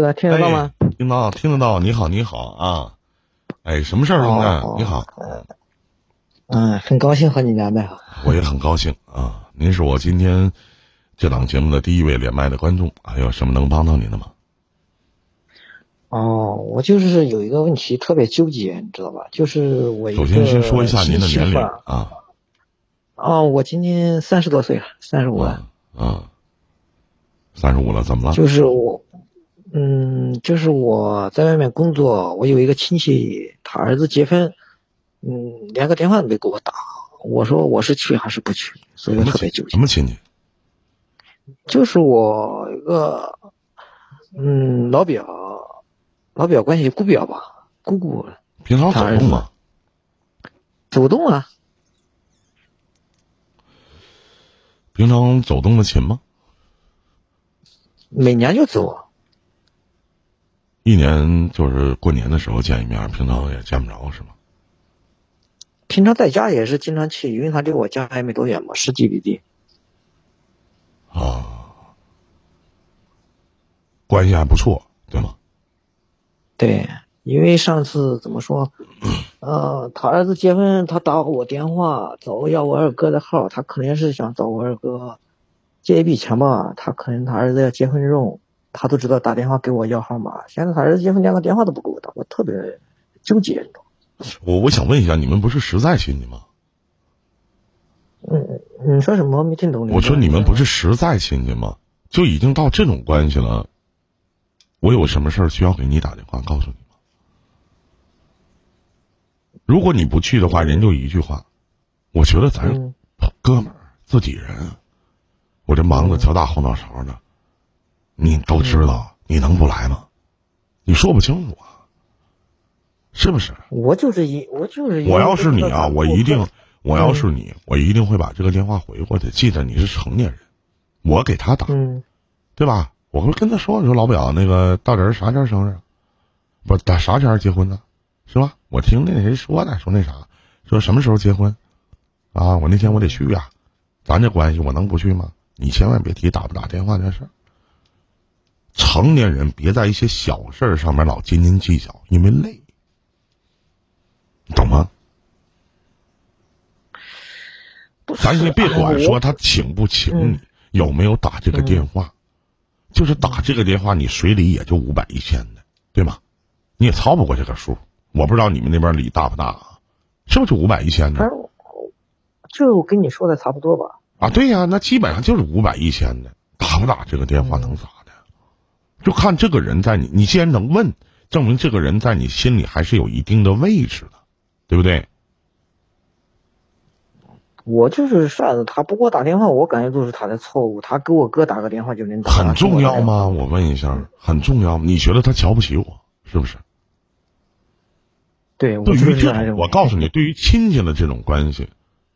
哥听得到吗？听到，听得到。你好，你好啊！哎，什么事儿，兄弟？你好。嗯，很高兴和你连麦。我也很高兴啊！您是我今天这档节目的第一位连麦的观众，还有什么能帮到您的吗？哦，我就是有一个问题特别纠结，你知道吧？就是我首先先说一下您的年龄啊。哦，我今年三十多岁了，三十五了。啊，三十五了，怎么了？就是我。嗯，就是我在外面工作，我有一个亲戚，他儿子结婚，嗯，连个电话都没给我打。我说我是去还是不去，所以特别纠结。什么亲戚？就是我一个，嗯，老表，老表关系姑表吧，姑姑。平常走动吗？走动啊。平常走动的勤吗？每年就走。一年就是过年的时候见一面，平常也见不着，是吗？平常在家也是经常去，因为他离我家还没多远嘛，十几里地。啊，关系还不错，对吗？对，因为上次怎么说？呃，他儿子结婚，他打我电话找要我二哥的号，他肯定是想找我二哥借一笔钱吧，他可能他儿子要结婚用。他都知道打电话给我要号码，现在他儿子结婚连个电话都不给我打，我特别纠结，你知道我我想问一下，你们不是实在亲戚吗？嗯，你说什么？没听懂。我说你们不是实在亲戚吗？就已经到这种关系了，我有什么事儿需要给你打电话告诉你吗？如果你不去的话，人就一句话，我觉得咱哥们儿自己人，我这忙的前大后脑勺的。你都知道，你能不来吗？你说不清楚啊，是不是？我就是一，我就是我要是你啊，我一定，我要是你，我一定会把这个电话回过去。记得你是成年人，我给他打，对吧？我会跟他说，你说老表，那个到底是啥天生日？不，打啥前结婚呢？是吧？我听那谁说的，说那啥，说什么时候结婚？啊，我那天我得去呀，咱这关系我能不去吗？你千万别提打不打电话这事儿。成年人别在一些小事儿上面老斤斤计较，因为累，你懂吗？咱先别管说他请不请你，有没有打这个电话，就是打这个电话，你水里也就五百一千的，对吗？你也超不过这个数。我不知道你们那边礼大不大啊？是不是就五百一千的？就跟你说的差不多吧。啊，对呀，那基本上就是五百一千的，打不打这个电话能咋？就看这个人在你，你既然能问，证明这个人在你心里还是有一定的位置的，对不对？我就是算子，他不给我打电话，我感觉都是他的错误。他给我哥打个电话就能打。很重要吗？我问一下，很重要吗？你觉得他瞧不起我，是不是？对，对于这，我告诉你，对于亲戚的这种关系，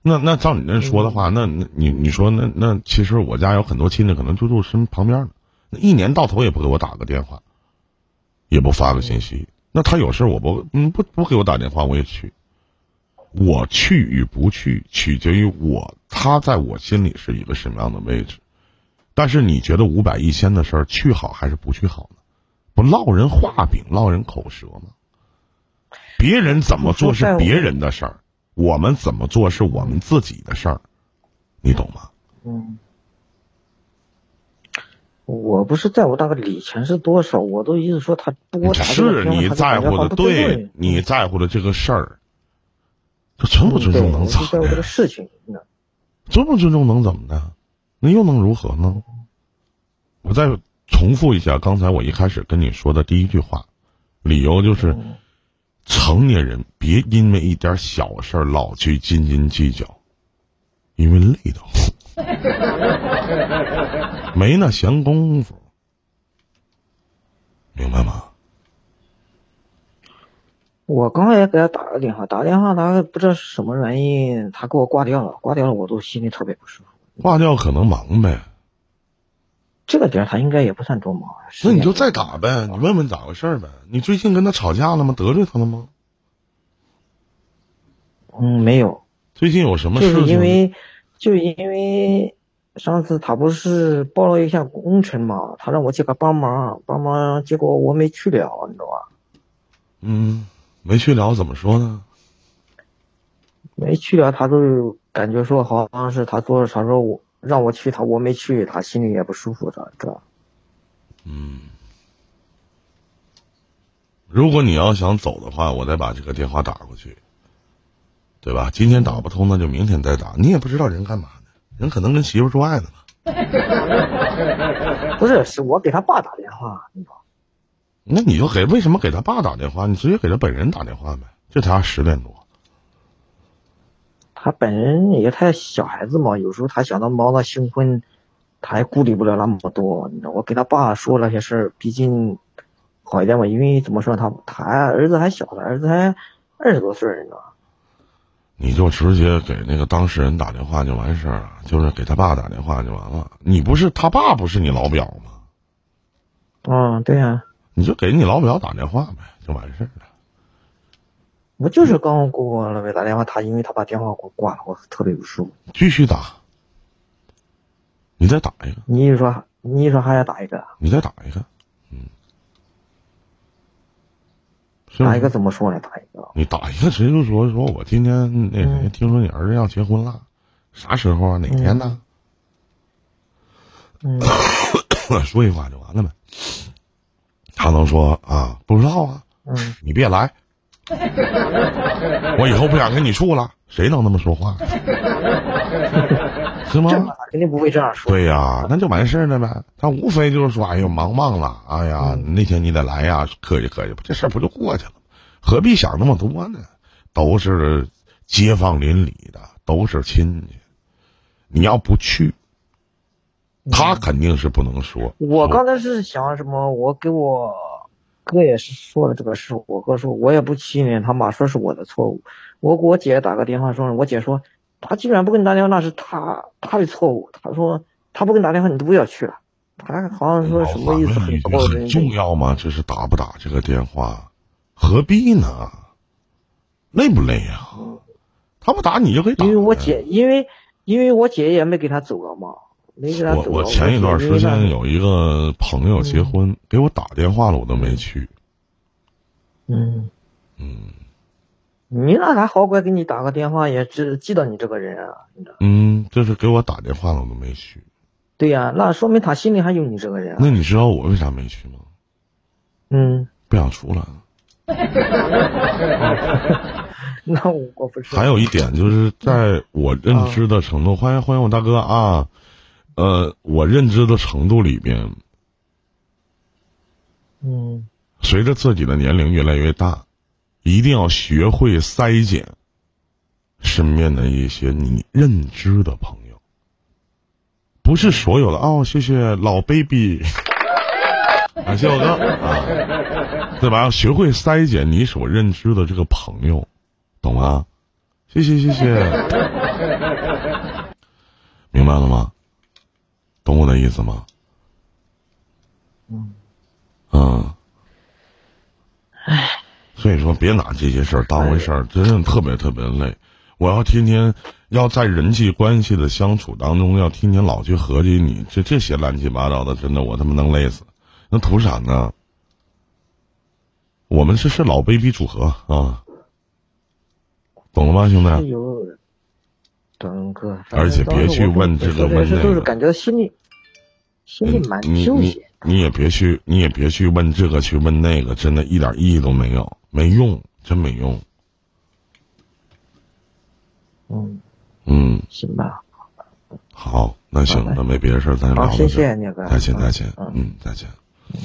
那那照你那说的话，那那你你说那那其实我家有很多亲戚，可能就住身旁边呢。一年到头也不给我打个电话，也不发个信息。那他有事我不嗯不不给我打电话我也去。我去与不去取决于我他在我心里是一个什么样的位置。但是你觉得五百一千的事儿去好还是不去好呢？不落人画饼落人口舌吗？别人怎么做是别人的事儿，我们怎么做是我们自己的事儿，你懂吗？嗯。我不是在乎那个礼钱是多少，我都意思说他不给我打是你在乎的，对，你在乎的这个事儿，这尊不尊重能咋的？这个事情，尊不尊重能怎么的？那又能如何呢？我再重复一下刚才我一开始跟你说的第一句话，理由就是，成年人别因为一点小事老去斤斤计较，因为累得慌。没那闲工夫，明白吗？我刚才也给他打个电话，打电话他不知道是什么原因，他给我挂掉了，挂掉了我都心里特别不舒服。挂掉可能忙呗。这个点他应该也不算多忙。那你就再打呗，你问问咋回事呗？你最近跟他吵架了吗？得罪他了吗？嗯，没有。最近有什么事情？就是因为。就因为上次他不是报了一项工程嘛，他让我去给他帮忙，帮忙，结果我没去了，你知道吧？嗯，没去了，怎么说呢？没去了，他就感觉说好像是他做，啥说我让我去，他我没去，他心里也不舒服，这这。嗯，如果你要想走的话，我再把这个电话打过去，对吧？今天打不通，那就明天再打。你也不知道人干嘛呢，人可能跟媳妇做爱呢吧？不是，是我给他爸打电话。那你就给为什么给他爸打电话？你直接给他本人打电话呗。这才十点多。他本人也太小孩子嘛，有时候他想到忙到兴奋，他也顾虑不了那么多。你知道，我给他爸说那些事儿，毕竟好一点嘛。因为怎么说，他他儿子还小，他儿子还二十多岁，你知道。你就直接给那个当事人打电话就完事儿了，就是给他爸打电话就完了。你不是他爸，不是你老表吗？嗯，对呀。你就给你老表打电话呗，就完事儿了。我就是刚给我老表打电话，他因为他把电话给我挂了，我特别不舒服。继续打，你再打一个。你一说，你一说还要打一个？你再打一个，嗯。打一个怎么说呢？打一个。你打一个谁就说说我今天那谁，听说你儿子要结婚了，啥时候啊？哪天呢？嗯。说一句话就完了呗。他能说啊？不知道啊。嗯。你别来。我以后不想跟你处了，谁能那么说话？是吗？肯定不会这样说。对呀，那就完事儿了呗。他无非就是说，哎呦，忙忘了，哎呀，那天你得来呀，客气客气，这事儿不就过去了？何必想那么多呢？都是街坊邻里的，都是亲戚，你要不去，他肯定是不能说。我刚才是想什么？我给我。哥也是说了这个事，我哥说，我也不气馁，他妈说是我的错误。我给我姐打个电话说，我姐说，他既然不给你打电话，那是他他的错误。他说他不给你打电话，你都不要去了。他好像说什么意思？很很重要吗？就是打不打这个电话，何必呢？累不累呀？他不打你就可以打。因为我姐，因为因为我姐也没给他走了嘛。我我前一段时间有一个朋友结婚，给我打电话了，我都没去。嗯嗯，你那还好怪，给你打个电话也知记得你这个人啊。嗯，就是给我打电话了，我都没去。对呀，那说明他心里还有你这个人。那你知道我为啥没去吗？嗯，不想出来。那我不是。还有一点就是在我认知的程度，欢迎欢迎我大哥啊。呃，我认知的程度里边，嗯，随着自己的年龄越来越大，一定要学会筛减身边的一些你认知的朋友，不是所有的哦。谢谢老 baby，感谢我哥啊，对吧？要学会筛减你所认知的这个朋友，懂吗？谢谢谢谢，明白了吗？懂我的意思吗？嗯，嗯，所以说别拿这些事儿当回事儿，真的特别特别累。我要天天要在人际关系的相处当中，要天天老去合计你这这些乱七八糟的，真的我他妈能累死。那图啥呢？我们这是老 baby 组合啊，懂了吗，兄弟？而且别去问这个问那个，感觉心里心里蛮纠结。你也别去，你也别去问这个，去问那个，真的一点意义都没有，没用，真没用。嗯嗯，行吧。好，那行，那没别的事儿，咱聊。好，谢谢你哥。再见，再见。嗯，再见。嗯。